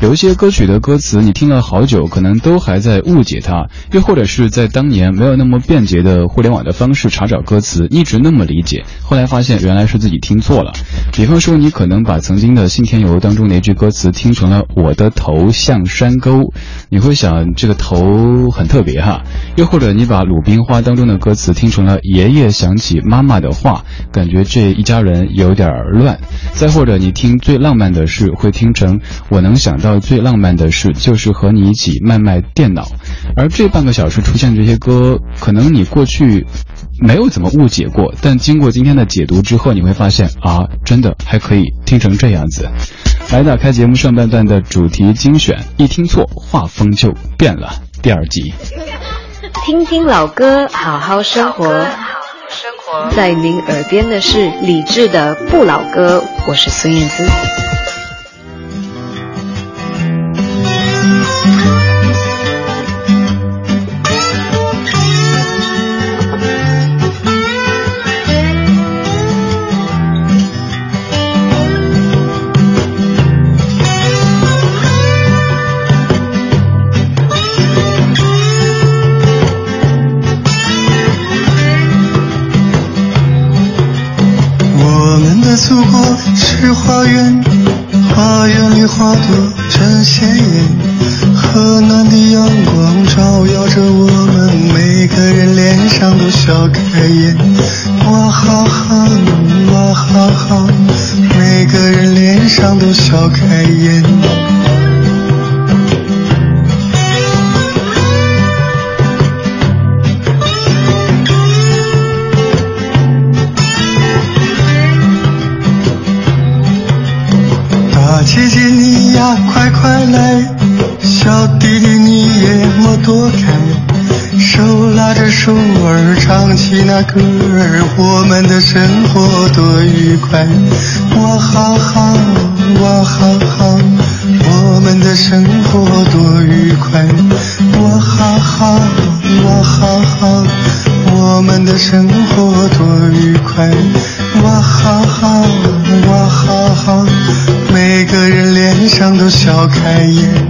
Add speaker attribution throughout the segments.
Speaker 1: 有一些歌曲的歌词，你听了好久，可能都还在误解它；又或者是在当年没有那么便捷的互联网的方式查找歌词，一直那么理解，后来发现原来是自己听错了。比方说，你可能把曾经的《信天游》当中的一句歌词听成了“我的头像山沟”，你会想这个头很特别哈；又或者你把《鲁冰花》当中的歌词听成了“爷爷想起妈妈的话”，感觉这一家人有点乱；再或者你听最浪漫的事，会听成“我能想到最浪漫的事就是和你一起卖卖电脑”。而这半个小时出现这些歌，可能你过去没有怎么误解过，但经过今天的解读之后，你会发现啊，真的还可以听成这样子。来打开节目上半段的主题精选，一听错画风就变了。第二集，
Speaker 2: 听听老歌，好好生活。生活在您耳边的是理智的不老歌，我是孙燕姿。
Speaker 3: 是花园，花园里花朵真鲜艳，和暖的阳光照耀着我们，每个人脸上都笑开颜，哇哈哈，哇哈哈，每个人脸上都笑开颜。快快来，小弟弟你也莫躲开，手拉着手儿唱起那歌儿，我们的生活多愉快，哇哈哈，哇哈哈，我们的生活多愉快，哇哈哈，哇哈哈，我们的生活。yeah.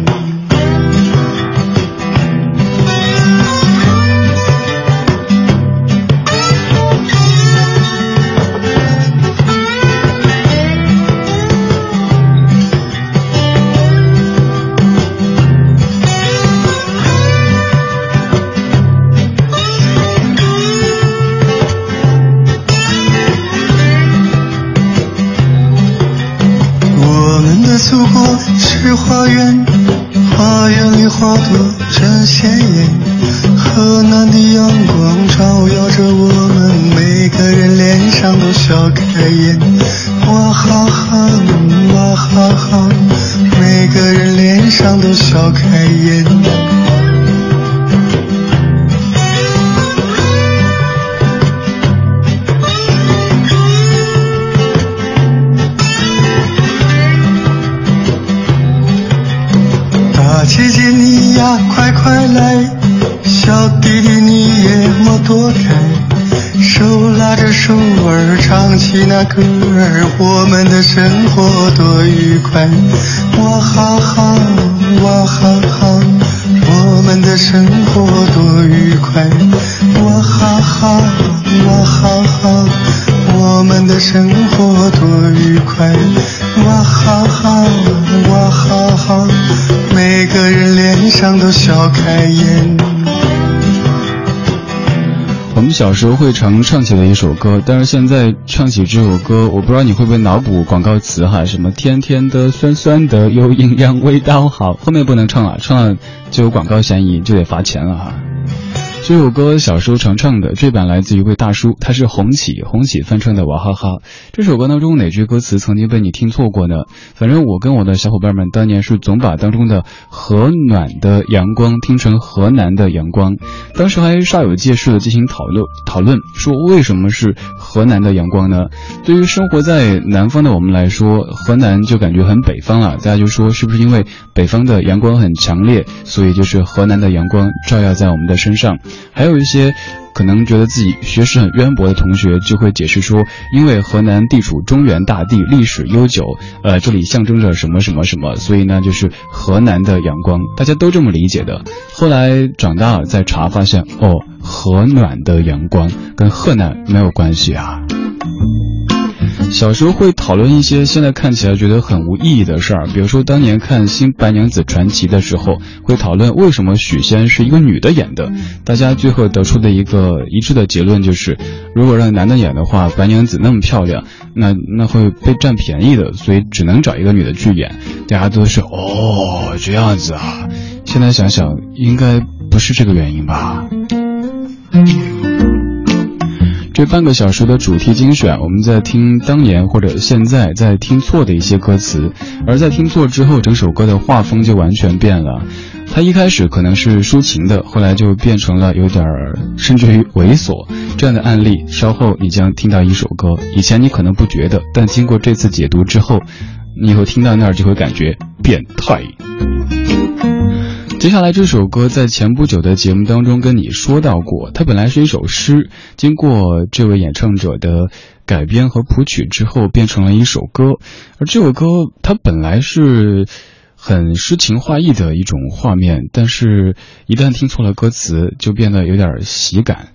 Speaker 3: 河南的阳光照耀着我们每个人脸上都笑开颜。哇哈哈哇哈哈每个人脸上都笑开颜。
Speaker 1: 起那歌儿，我们
Speaker 3: 的生活多愉快！哇哈哈，哇哈哈，我们的生活多
Speaker 1: 小时候会常唱起的一首歌，但是现在唱起这首歌，我不知道你会不会脑补广告词哈，什么甜甜的、酸酸的、有营养、味道好，后面不能唱了，唱了就有广告嫌疑，就得罚钱了哈。这首歌小时候常唱的，这版来自一位大叔，他是红起，红起翻唱的娃哈哈。这首歌当中哪句歌词曾经被你听错过呢？反正我跟我的小伙伴们当年是总把当中的和暖的阳光听成河南的阳光，当时还煞有介事的进行讨论讨论，说为什么是河南的阳光呢？对于生活在南方的我们来说，河南就感觉很北方了，大家就说是不是因为北方的阳光很强烈，所以就是河南的阳光照耀在我们的身上。还有一些。可能觉得自己学识很渊博的同学就会解释说，因为河南地处中原大地，历史悠久，呃，这里象征着什么什么什么，所以呢，就是河南的阳光，大家都这么理解的。后来长大了再查，发现哦，河暖的阳光跟河南没有关系啊。小时候会讨论一些现在看起来觉得很无意义的事儿，比如说当年看《新白娘子传奇》的时候，会讨论为什么许仙是一个女的演的。大家最后得出的一个一致的结论就是，如果让男的演的话，白娘子那么漂亮，那那会被占便宜的，所以只能找一个女的去演。大家都是哦这样子啊，现在想想应该不是这个原因吧。这半个小时的主题精选，我们在听当年或者现在在听错的一些歌词，而在听错之后，整首歌的画风就完全变了。它一开始可能是抒情的，后来就变成了有点儿甚至于猥琐这样的案例。稍后你将听到一首歌，以前你可能不觉得，但经过这次解读之后，你以后听到那儿就会感觉变态。接下来这首歌在前不久的节目当中跟你说到过，它本来是一首诗，经过这位演唱者的改编和谱曲之后，变成了一首歌。而这首歌它本来是很诗情画意的一种画面，但是一旦听错了歌词，就变得有点喜感。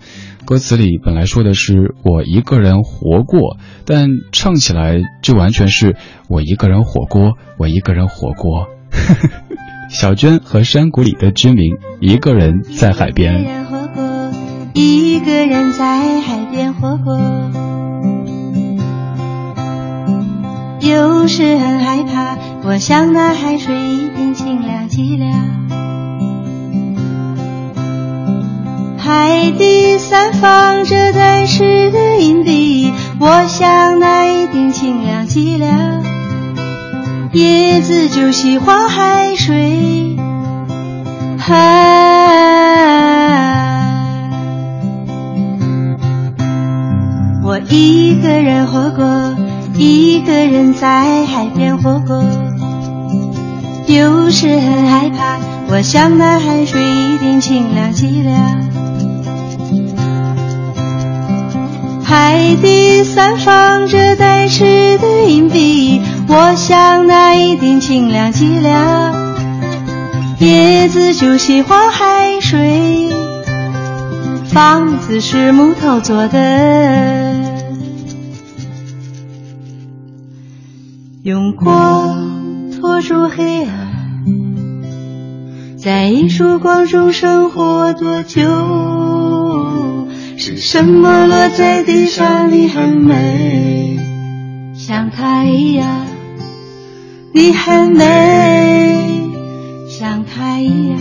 Speaker 1: 歌词里本来说的是我一个人活过，但唱起来就完全是我一个人火锅，我一个人火锅。小娟和山谷里的居民，一个人在海边。
Speaker 4: 一个人在海边活过，有时很害怕，我想那海水一定清凉极了。海底散放着钻石的银币，我想叶子就喜欢海水，海。我一个人活过，一个人在海边活过。有时很害怕，我想那海水一定清凉极了。海底散放着带刺的银币。我想那一定清凉极了，叶子就喜欢海水，房子是木头做的，用光托住黑暗，在一束光中生活多久？是什么落在地上？你很美，像太阳。你很美，像太阳。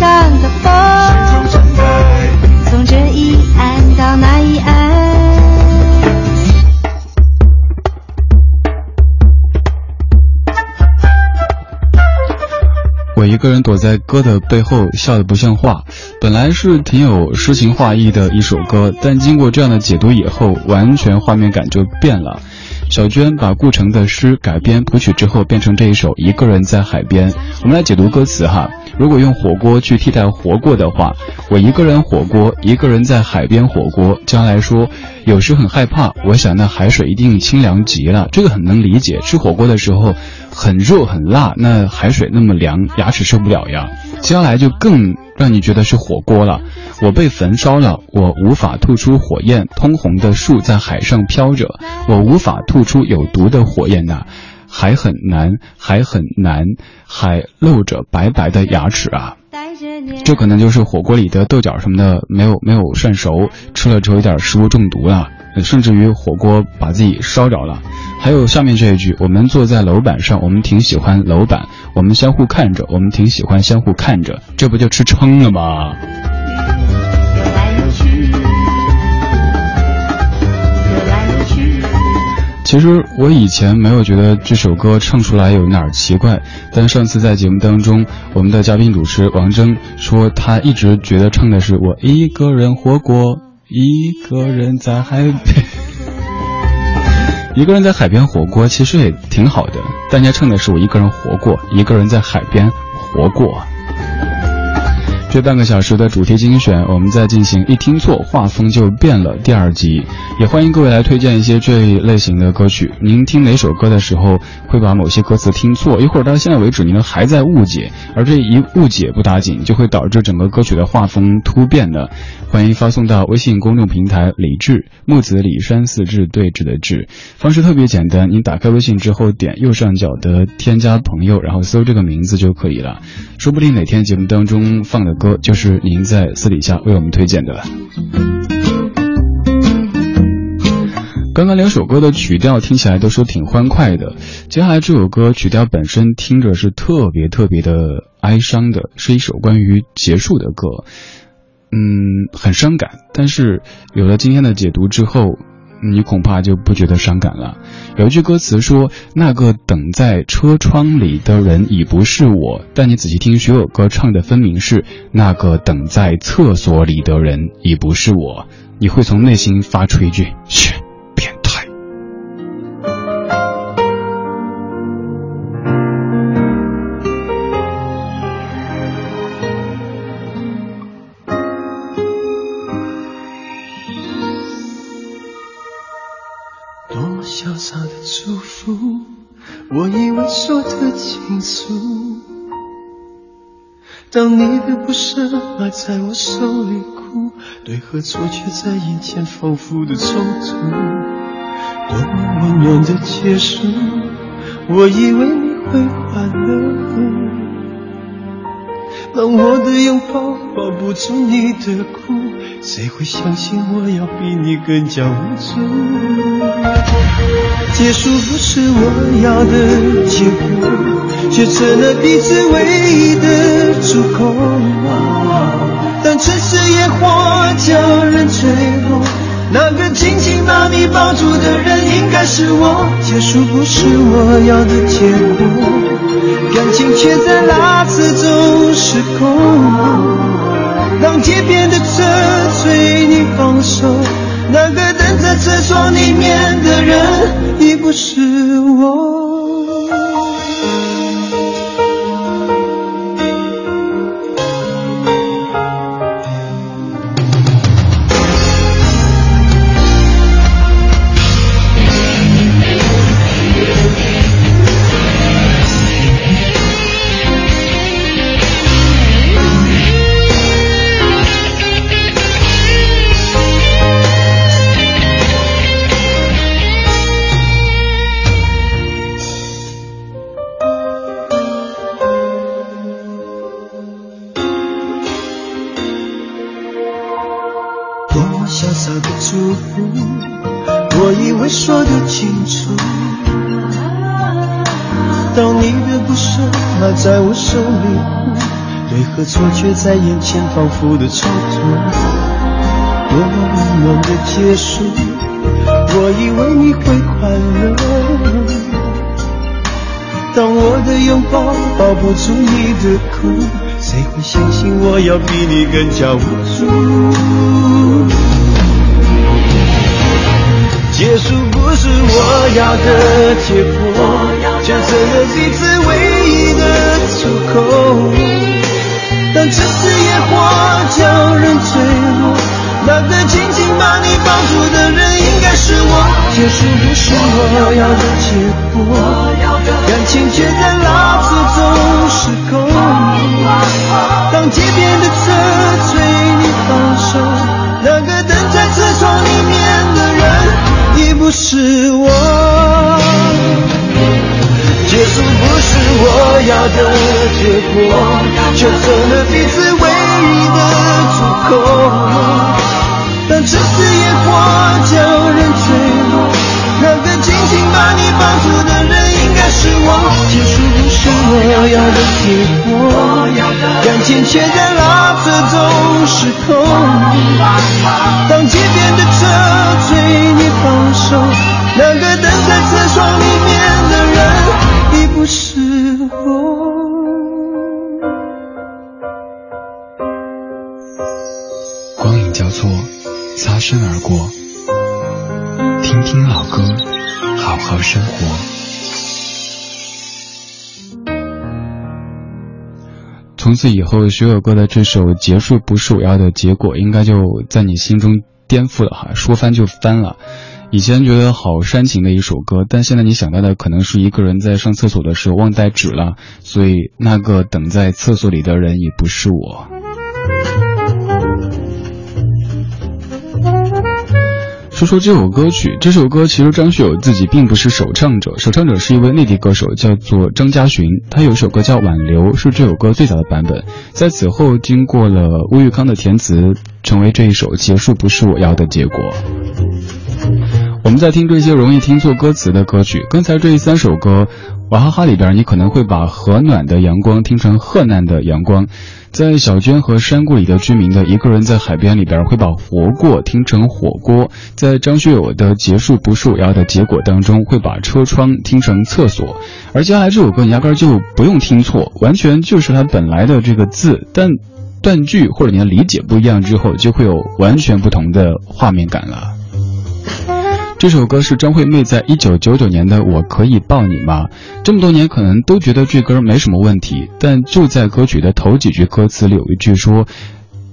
Speaker 4: 上的风，从这一岸到那一岸。
Speaker 1: 我一个人躲在歌的背后，笑得不像话。本来是挺有诗情画意的一首歌，但经过这样的解读以后，完全画面感就变了。小娟把顾城的诗改编谱曲之后，变成这一首《一个人在海边》。我们来解读歌词哈。如果用火锅去替代活过的话，我一个人火锅，一个人在海边火锅。将来说，有时很害怕，我想那海水一定清凉极了。这个很能理解，吃火锅的时候很热很辣，那海水那么凉，牙齿受不了呀。将来就更让你觉得是火锅了。我被焚烧了，我无法吐出火焰。通红的树在海上飘着，我无法吐出有毒的火焰呐。还很难，还很难，还露着白白的牙齿啊！这可能就是火锅里的豆角什么的没有没有涮熟，吃了之后有点食物中毒了，甚至于火锅把自己烧着了。还有下面这一句：我们坐在楼板上，我们挺喜欢楼板，我们相互看着，我们挺喜欢相互看着，这不就吃撑了吗？其实我以前没有觉得这首歌唱出来有哪儿奇怪，但上次在节目当中，我们的嘉宾主持王铮说他一直觉得唱的是我一个人活过，一个人在海边，一个人在海边火锅，其实也挺好的。大家唱的是我一个人活过，一个人在海边活过。这半个小时的主题精选，我们在进行一听错画风就变了第二集，也欢迎各位来推荐一些这一类型的歌曲。您听哪首歌的时候会把某些歌词听错，一会儿到现在为止您还在误解，而这一误解不打紧，就会导致整个歌曲的画风突变的。欢迎发送到微信公众平台“李志木子李山四志对峙的志”，方式特别简单，您打开微信之后点右上角的添加朋友，然后搜这个名字就可以了。说不定哪天节目当中放的歌就是您在私底下为我们推荐的。刚刚两首歌的曲调听起来都是挺欢快的，接下来这首歌曲调本身听着是特别特别的哀伤的，是一首关于结束的歌。嗯，很伤感，但是有了今天的解读之后，你恐怕就不觉得伤感了。有一句歌词说：“那个等在车窗里的人已不是我。”但你仔细听，徐有歌唱的分明是“那个等在厕所里的人已不是我”，你会从内心发出一句：“祝福，我以为说的倾诉。”
Speaker 5: 当你的不舍埋在我手里哭，对和错却在眼前反复的冲突，多么温暖的结束，我以为你会快乐。当我的拥抱抱不住你的哭，谁会相信我要比你更加无助？结束不是我要的结果，却成了彼此唯一的出口。当城市野火叫人坠落，那个紧紧把你抱住的人应该是我。结束不是我要的结果，感情却在拉扯中失控。当街边的车催你放手，那个等在车窗里面的人已不是我。当你的不舍趴在我手里，对和错却在眼前反复的冲突。多么温暖的结束，我以为你会快乐。当我的拥抱抱不住你的苦，谁会相信我要比你更加无助？结束要的结果，却成了彼此唯一的出口。当这次野火叫人坠落，那个紧紧把你抱住的人应该是我。结束不是我要的结果，感情却在拉扯中失控。当街边的车催你放手，那个等在车窗里面的人已不是我。结束不是我要的结果，却成了彼此唯一的出口。当这次烟火叫人坠落，那个紧紧把你抱住的人应该是我。结束不是我要的结果，感情却在拉扯中失控。当街边的车催你放手，那个等在车窗里面
Speaker 1: 从此以后，学友哥的这首《结束不是我要的结果》，应该就在你心中颠覆了哈，说翻就翻了。以前觉得好煽情的一首歌，但现在你想到的可能是一个人在上厕所的时候忘带纸了，所以那个等在厕所里的人也不是我。说说这首歌曲，这首歌其实张学友自己并不是首唱者，首唱者是一位内地歌手，叫做张嘉寻。他有一首歌叫《挽留》，是这首歌最早的版本。在此后，经过了吴玉康的填词，成为这一首《结束不是我要的结果》。我们在听这些容易听错歌词的歌曲，刚才这三首歌，娃哈哈里边，你可能会把和暖的阳光听成贺难的阳光。在小娟和山谷里的居民的一个人在海边里边会把活过听成火锅，在张学友的结束不是我要的结果当中会把车窗听成厕所，而接下来这首歌压根就不用听错，完全就是它本来的这个字，但断句或者你的理解不一样之后，就会有完全不同的画面感了。这首歌是张惠妹在一九九九年的《我可以抱你吗》。这么多年，可能都觉得这歌没什么问题，但就在歌曲的头几句歌词里有一句说：“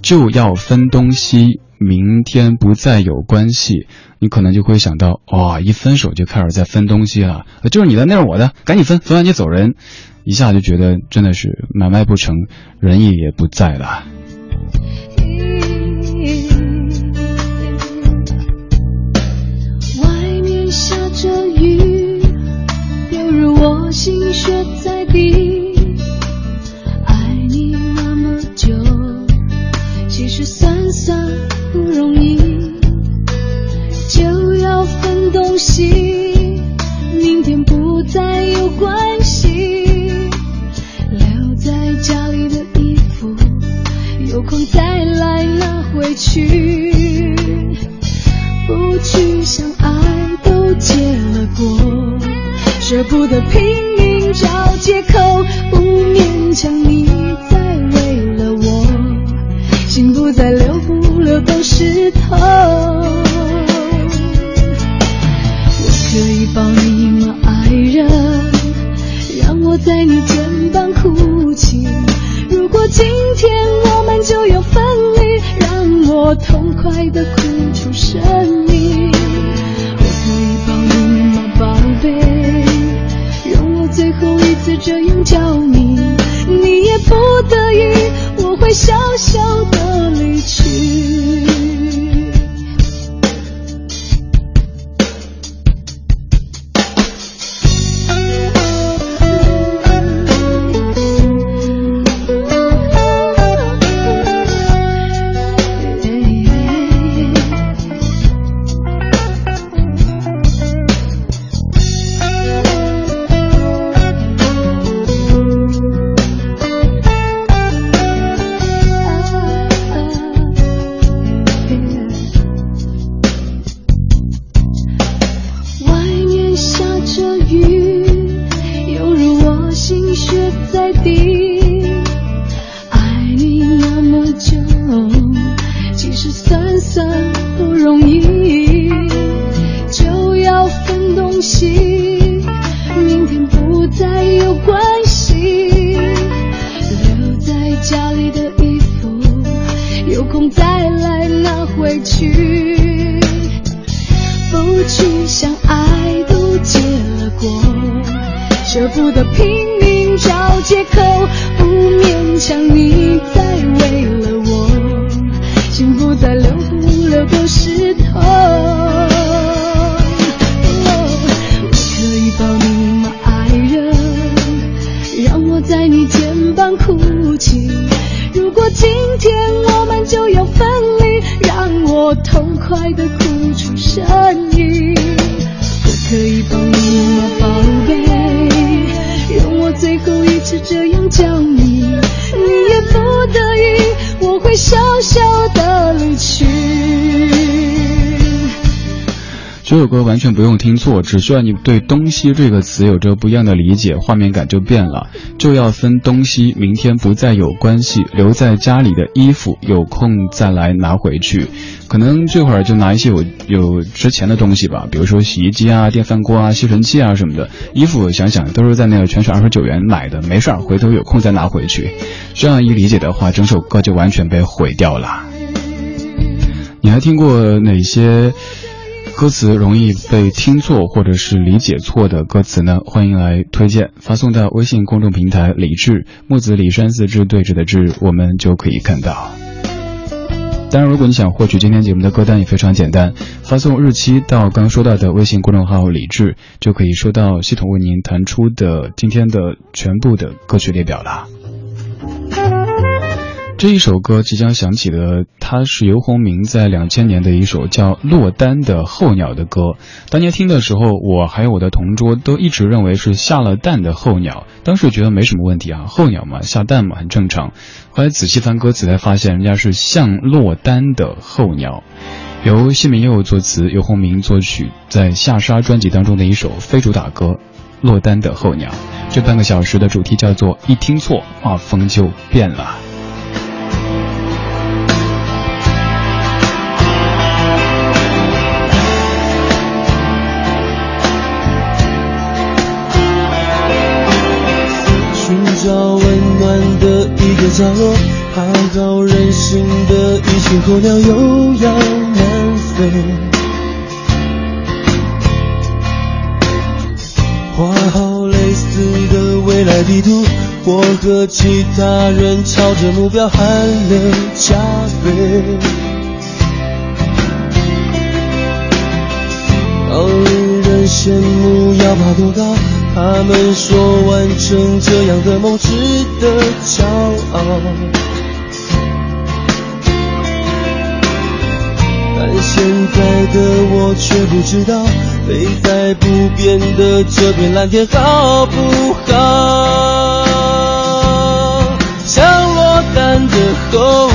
Speaker 1: 就要分东西，明天不再有关系。”你可能就会想到，哇，一分手就开始在分东西了，就是你的，那是我的，赶紧分，分完你走人。一下就觉得真的是买卖不成，仁义也不在了。
Speaker 6: 在你借口，不勉强你。这
Speaker 1: 首歌完全不用听错，只需要你对“东西”这个词有着不一样的理解，画面感就变了。就要分东西，明天不再有关系，留在家里的衣服，有空再来拿回去。可能这会儿就拿一些有有值钱的东西吧，比如说洗衣机啊、电饭锅啊、吸尘器啊什么的。衣服想想都是在那个全省二十九元买的，没事儿，回头有空再拿回去。这样一理解的话，整首歌就完全被毁掉了。你还听过哪些？歌词容易被听错或者是理解错的歌词呢？欢迎来推荐，发送到微信公众平台“李志木子李山四志对峙的志”，我们就可以看到。当然，如果你想获取今天节目的歌单，也非常简单，发送日期到刚说到的微信公众号“李志”，就可以收到系统为您弹出的今天的全部的歌曲列表了。这一首歌即将响起的，它是游鸿明在两千年的一首叫《落单的候鸟》的歌。当年听的时候，我还有我的同桌都一直认为是下了蛋的候鸟，当时觉得没什么问题啊，候鸟嘛，下蛋嘛，很正常。后来仔细翻歌词才发现，人家是像落单的候鸟。由谢明佑作词，游鸿明作曲，在下沙专辑当中的一首非主打歌《落单的候鸟》。这半个小时的主题叫做一听错，画风就变了。
Speaker 5: 个角落，好好任性的一群候鸟又要南飞。画好类似的未来地图，我和其他人朝着目标喊了加倍。好令人羡慕，要爬多高？他们说完成这样的梦值得骄傲，但现在的我却不知道飞在不变的这片蓝天好不好？像落单的候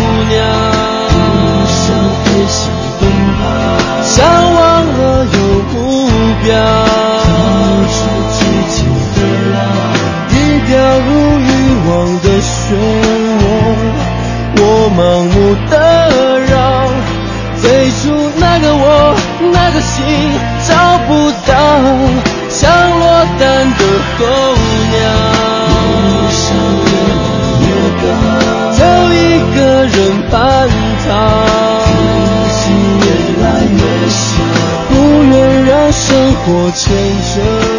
Speaker 5: 漩涡，我盲目的绕，最初那个我，那个心找不到，像落单的候鸟，就一个人叛逃，不愿让生活牵着。